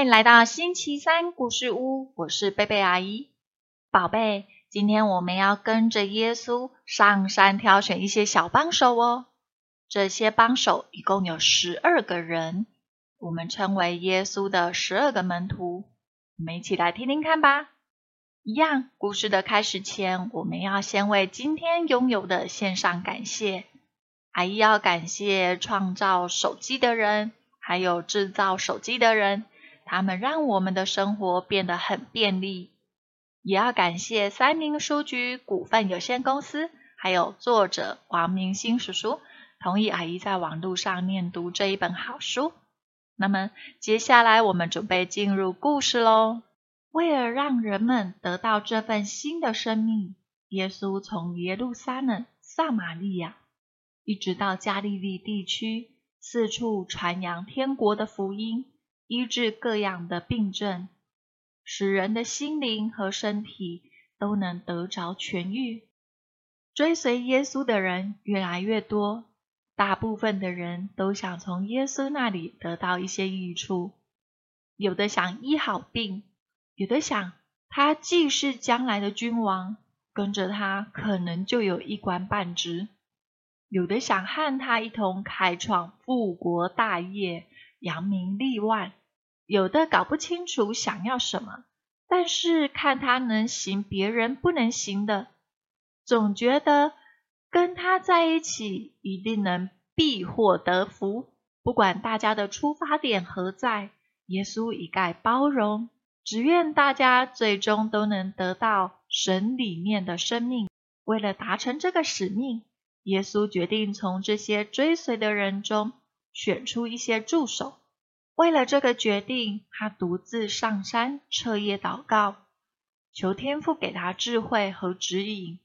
欢迎来到星期三故事屋，我是贝贝阿姨。宝贝，今天我们要跟着耶稣上山挑选一些小帮手哦。这些帮手一共有十二个人，我们称为耶稣的十二个门徒。我们一起来听听看吧。一样，故事的开始前，我们要先为今天拥有的献上感谢。阿姨要感谢创造手机的人。还有制造手机的人，他们让我们的生活变得很便利。也要感谢三明书局股份有限公司，还有作者王明星叔叔同意阿姨在网络上念读这一本好书。那么接下来我们准备进入故事喽。为了让人们得到这份新的生命，耶稣从耶路撒冷、撒玛利亚，一直到加利利地区。四处传扬天国的福音，医治各样的病症，使人的心灵和身体都能得着痊愈。追随耶稣的人越来越多，大部分的人都想从耶稣那里得到一些益处。有的想医好病，有的想他既是将来的君王，跟着他可能就有一官半职。有的想和他一同开创富国大业、扬名立万；有的搞不清楚想要什么，但是看他能行别人不能行的，总觉得跟他在一起一定能必获得福。不管大家的出发点何在，耶稣一概包容，只愿大家最终都能得到神里面的生命。为了达成这个使命。耶稣决定从这些追随的人中选出一些助手。为了这个决定，他独自上山彻夜祷告，求天父给他智慧和指引。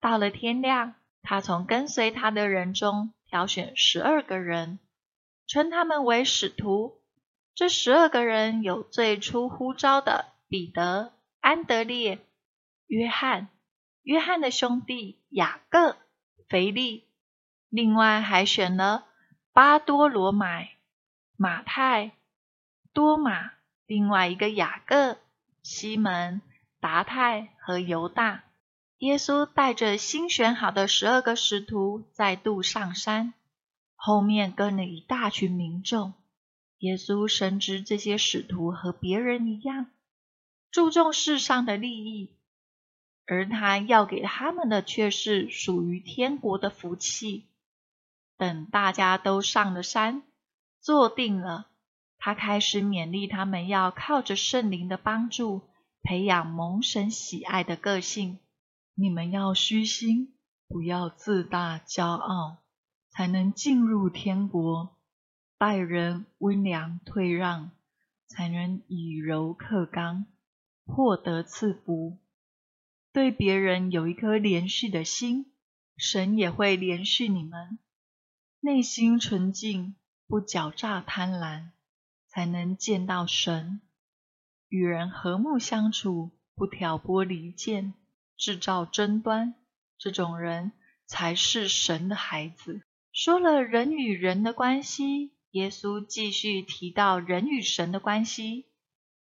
到了天亮，他从跟随他的人中挑选十二个人，称他们为使徒。这十二个人有最初呼召的彼得、安德烈、约翰、约翰的兄弟雅各。腓力，另外还选了巴多罗买、马太、多马，另外一个雅各、西门、达太和犹大。耶稣带着新选好的十二个使徒再度上山，后面跟了一大群民众。耶稣深知这些使徒和别人一样，注重世上的利益。而他要给他们的却是属于天国的福气。等大家都上了山，坐定了，他开始勉励他们要靠着圣灵的帮助，培养蒙神喜爱的个性。你们要虚心，不要自大骄傲，才能进入天国。待人温良退让，才能以柔克刚，获得赐福。对别人有一颗怜恤的心，神也会怜恤你们。内心纯净，不狡诈贪婪，才能见到神。与人和睦相处，不挑拨离间，制造争端，这种人才是神的孩子。说了人与人的关系，耶稣继续提到人与神的关系。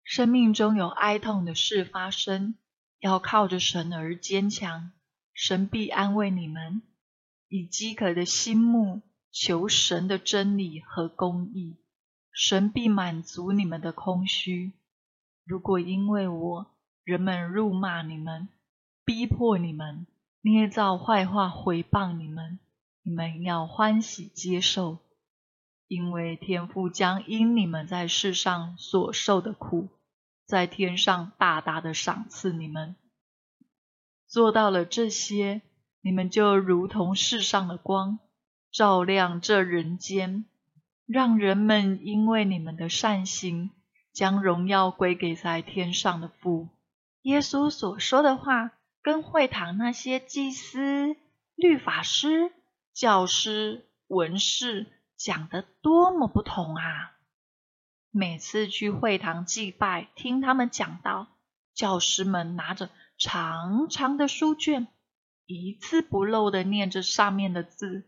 生命中有哀痛的事发生。要靠着神而坚强，神必安慰你们。以饥渴的心目求神的真理和公义，神必满足你们的空虚。如果因为我，人们辱骂你们，逼迫你们，捏造坏话毁谤你们，你们要欢喜接受，因为天父将因你们在世上所受的苦。在天上大大的赏赐你们，做到了这些，你们就如同世上的光，照亮这人间，让人们因为你们的善行，将荣耀归给在天上的父。耶稣所说的话，跟会堂那些祭司、律法师、教师、文士讲的多么不同啊！每次去会堂祭拜，听他们讲道，教师们拿着长长的书卷，一字不漏的念着上面的字，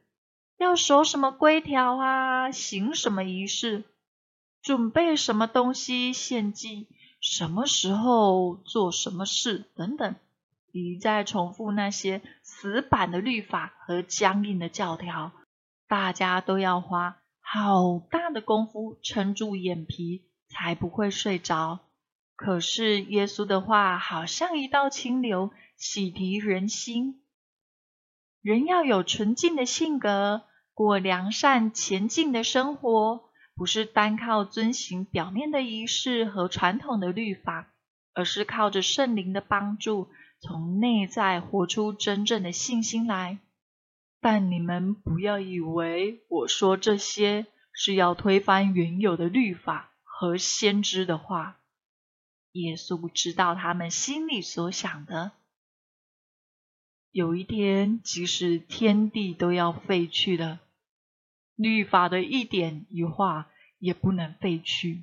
要守什么规条啊，行什么仪式。准备什么东西献祭，什么时候做什么事等等，一再重复那些死板的律法和僵硬的教条，大家都要花好大的功夫撑住眼皮，才不会睡着。可是耶稣的话好像一道清流，洗涤人心。人要有纯净的性格，过良善前进的生活，不是单靠遵循表面的仪式和传统的律法，而是靠着圣灵的帮助，从内在活出真正的信心来。但你们不要以为我说这些是要推翻原有的律法和先知的话。耶稣知道他们心里所想的。有一天，即使天地都要废去了，律法的一点一画也不能废去。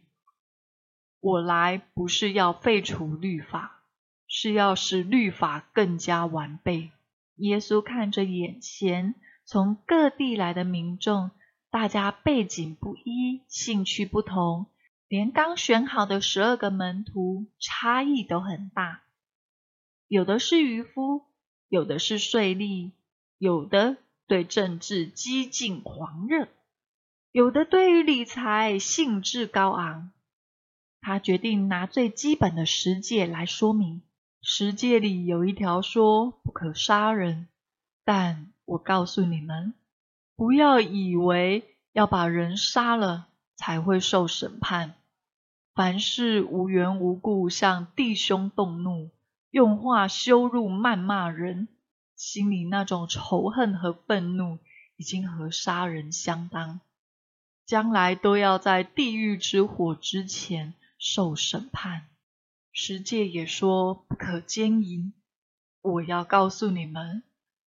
我来不是要废除律法，是要使律法更加完备。耶稣看着眼前从各地来的民众，大家背景不一，兴趣不同。连刚选好的十二个门徒差异都很大，有的是渔夫，有的是税吏，有的对政治激进狂热，有的对于理财兴致高昂。他决定拿最基本的十诫来说明。十诫里有一条说不可杀人，但我告诉你们，不要以为要把人杀了。才会受审判。凡是无缘无故向弟兄动怒，用话羞辱、谩骂人，心里那种仇恨和愤怒，已经和杀人相当，将来都要在地狱之火之前受审判。十诫也说不可奸淫。我要告诉你们，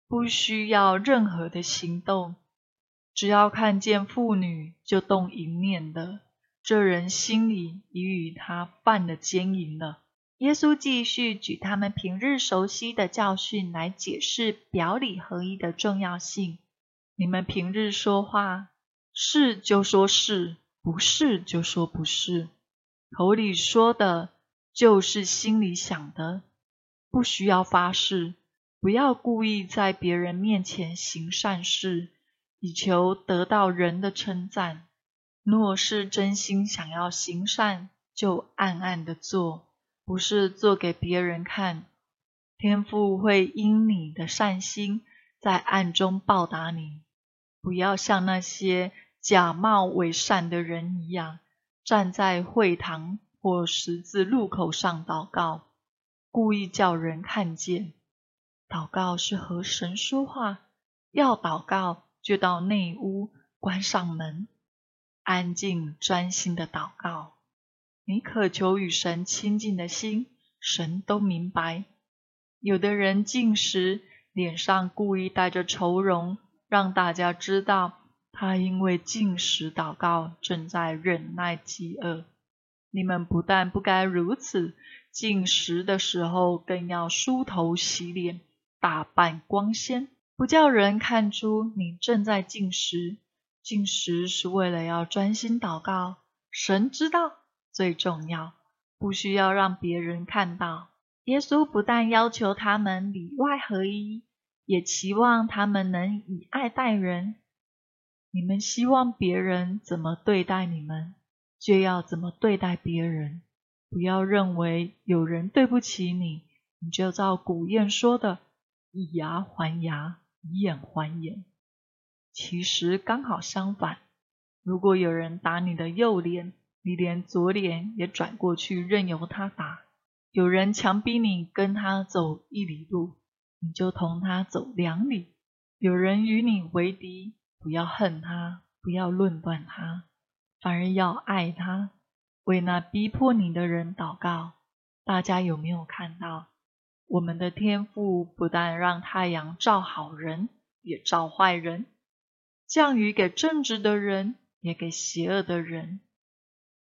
不需要任何的行动。只要看见妇女就动淫念的，这人心里已与他犯了奸淫了。耶稣继续举他们平日熟悉的教训来解释表里合一的重要性。你们平日说话，是就说是，不是就说不是，口里说的就是心里想的，不需要发誓，不要故意在别人面前行善事。以求得到人的称赞。若是真心想要行善，就暗暗的做，不是做给别人看。天父会因你的善心，在暗中报答你。不要像那些假冒伪善的人一样，站在会堂或十字路口上祷告，故意叫人看见。祷告是和神说话，要祷告。就到内屋，关上门，安静专心的祷告。你渴求与神亲近的心，神都明白。有的人进食，脸上故意带着愁容，让大家知道他因为进食祷告，正在忍耐饥饿。你们不但不该如此，进食的时候更要梳头洗脸，打扮光鲜。不叫人看出你正在进食，进食是为了要专心祷告。神知道最重要，不需要让别人看到。耶稣不但要求他们里外合一，也期望他们能以爱待人。你们希望别人怎么对待你们，就要怎么对待别人。不要认为有人对不起你，你就照古谚说的以牙还牙。以眼还眼，其实刚好相反。如果有人打你的右脸，你连左脸也转过去，任由他打；有人强逼你跟他走一里路，你就同他走两里；有人与你为敌，不要恨他，不要论断他，反而要爱他，为那逼迫你的人祷告。大家有没有看到？我们的天赋不但让太阳照好人，也照坏人；降雨给正直的人，也给邪恶的人。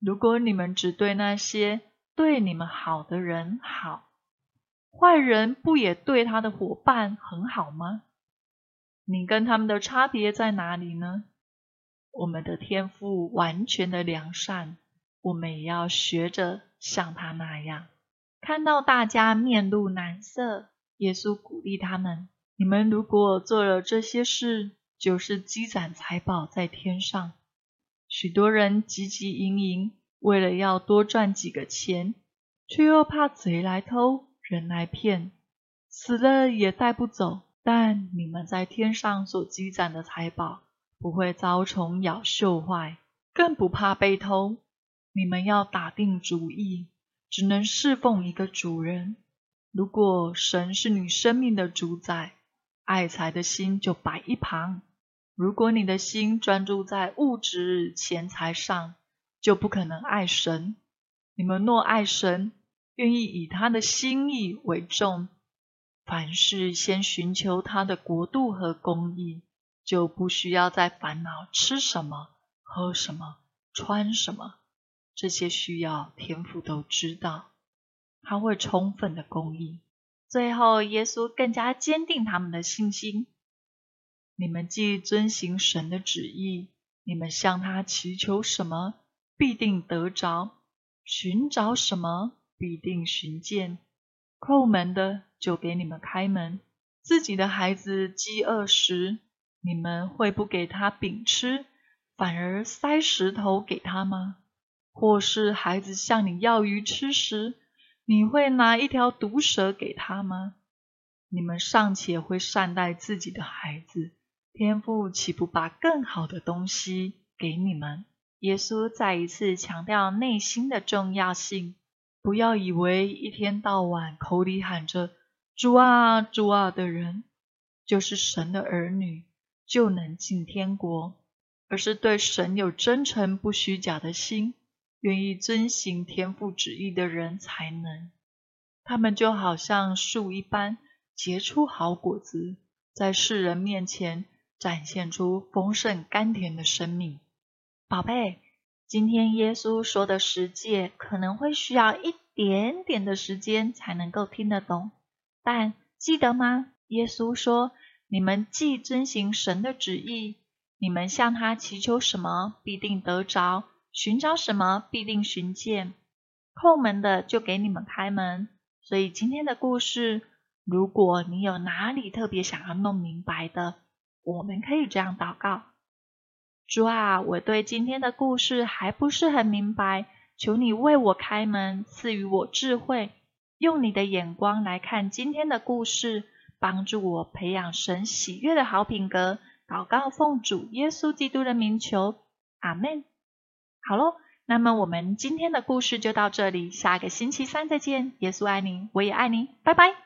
如果你们只对那些对你们好的人好，坏人不也对他的伙伴很好吗？你跟他们的差别在哪里呢？我们的天赋完全的良善，我们也要学着像他那样。看到大家面露难色，耶稣鼓励他们：“你们如果做了这些事，就是积攒财宝在天上。许多人汲汲营营，为了要多赚几个钱，却又怕贼来偷，人来骗，死了也带不走。但你们在天上所积攒的财宝，不会遭虫咬锈坏，更不怕被偷。你们要打定主意。”只能侍奉一个主人。如果神是你生命的主宰，爱财的心就摆一旁。如果你的心专注在物质钱财上，就不可能爱神。你们若爱神，愿意以他的心意为重，凡事先寻求他的国度和公义，就不需要再烦恼吃什么、喝什么、穿什么。这些需要天父都知道，他会充分的供应。最后，耶稣更加坚定他们的信心：你们既遵行神的旨意，你们向他祈求什么，必定得着；寻找什么，必定寻见。叩门的就给你们开门。自己的孩子饥饿时，你们会不给他饼吃，反而塞石头给他吗？或是孩子向你要鱼吃时，你会拿一条毒蛇给他吗？你们尚且会善待自己的孩子，天父岂不把更好的东西给你们？耶稣再一次强调内心的重要性。不要以为一天到晚口里喊着“主啊，主啊”的人，就是神的儿女，就能进天国，而是对神有真诚不虚假的心。愿意遵行天父旨意的人才能，他们就好像树一般结出好果子，在世人面前展现出丰盛甘甜的生命。宝贝，今天耶稣说的十诫可能会需要一点点的时间才能够听得懂，但记得吗？耶稣说：“你们既遵行神的旨意，你们向他祈求什么，必定得着。”寻找什么，必定寻见；叩门的就给你们开门。所以今天的故事，如果你有哪里特别想要弄明白的，我们可以这样祷告：主啊，我对今天的故事还不是很明白，求你为我开门，赐予我智慧，用你的眼光来看今天的故事，帮助我培养神喜悦的好品格。祷告奉主耶稣基督的名求，阿门。好喽，那么我们今天的故事就到这里，下个星期三再见。耶稣爱你，我也爱你，拜拜。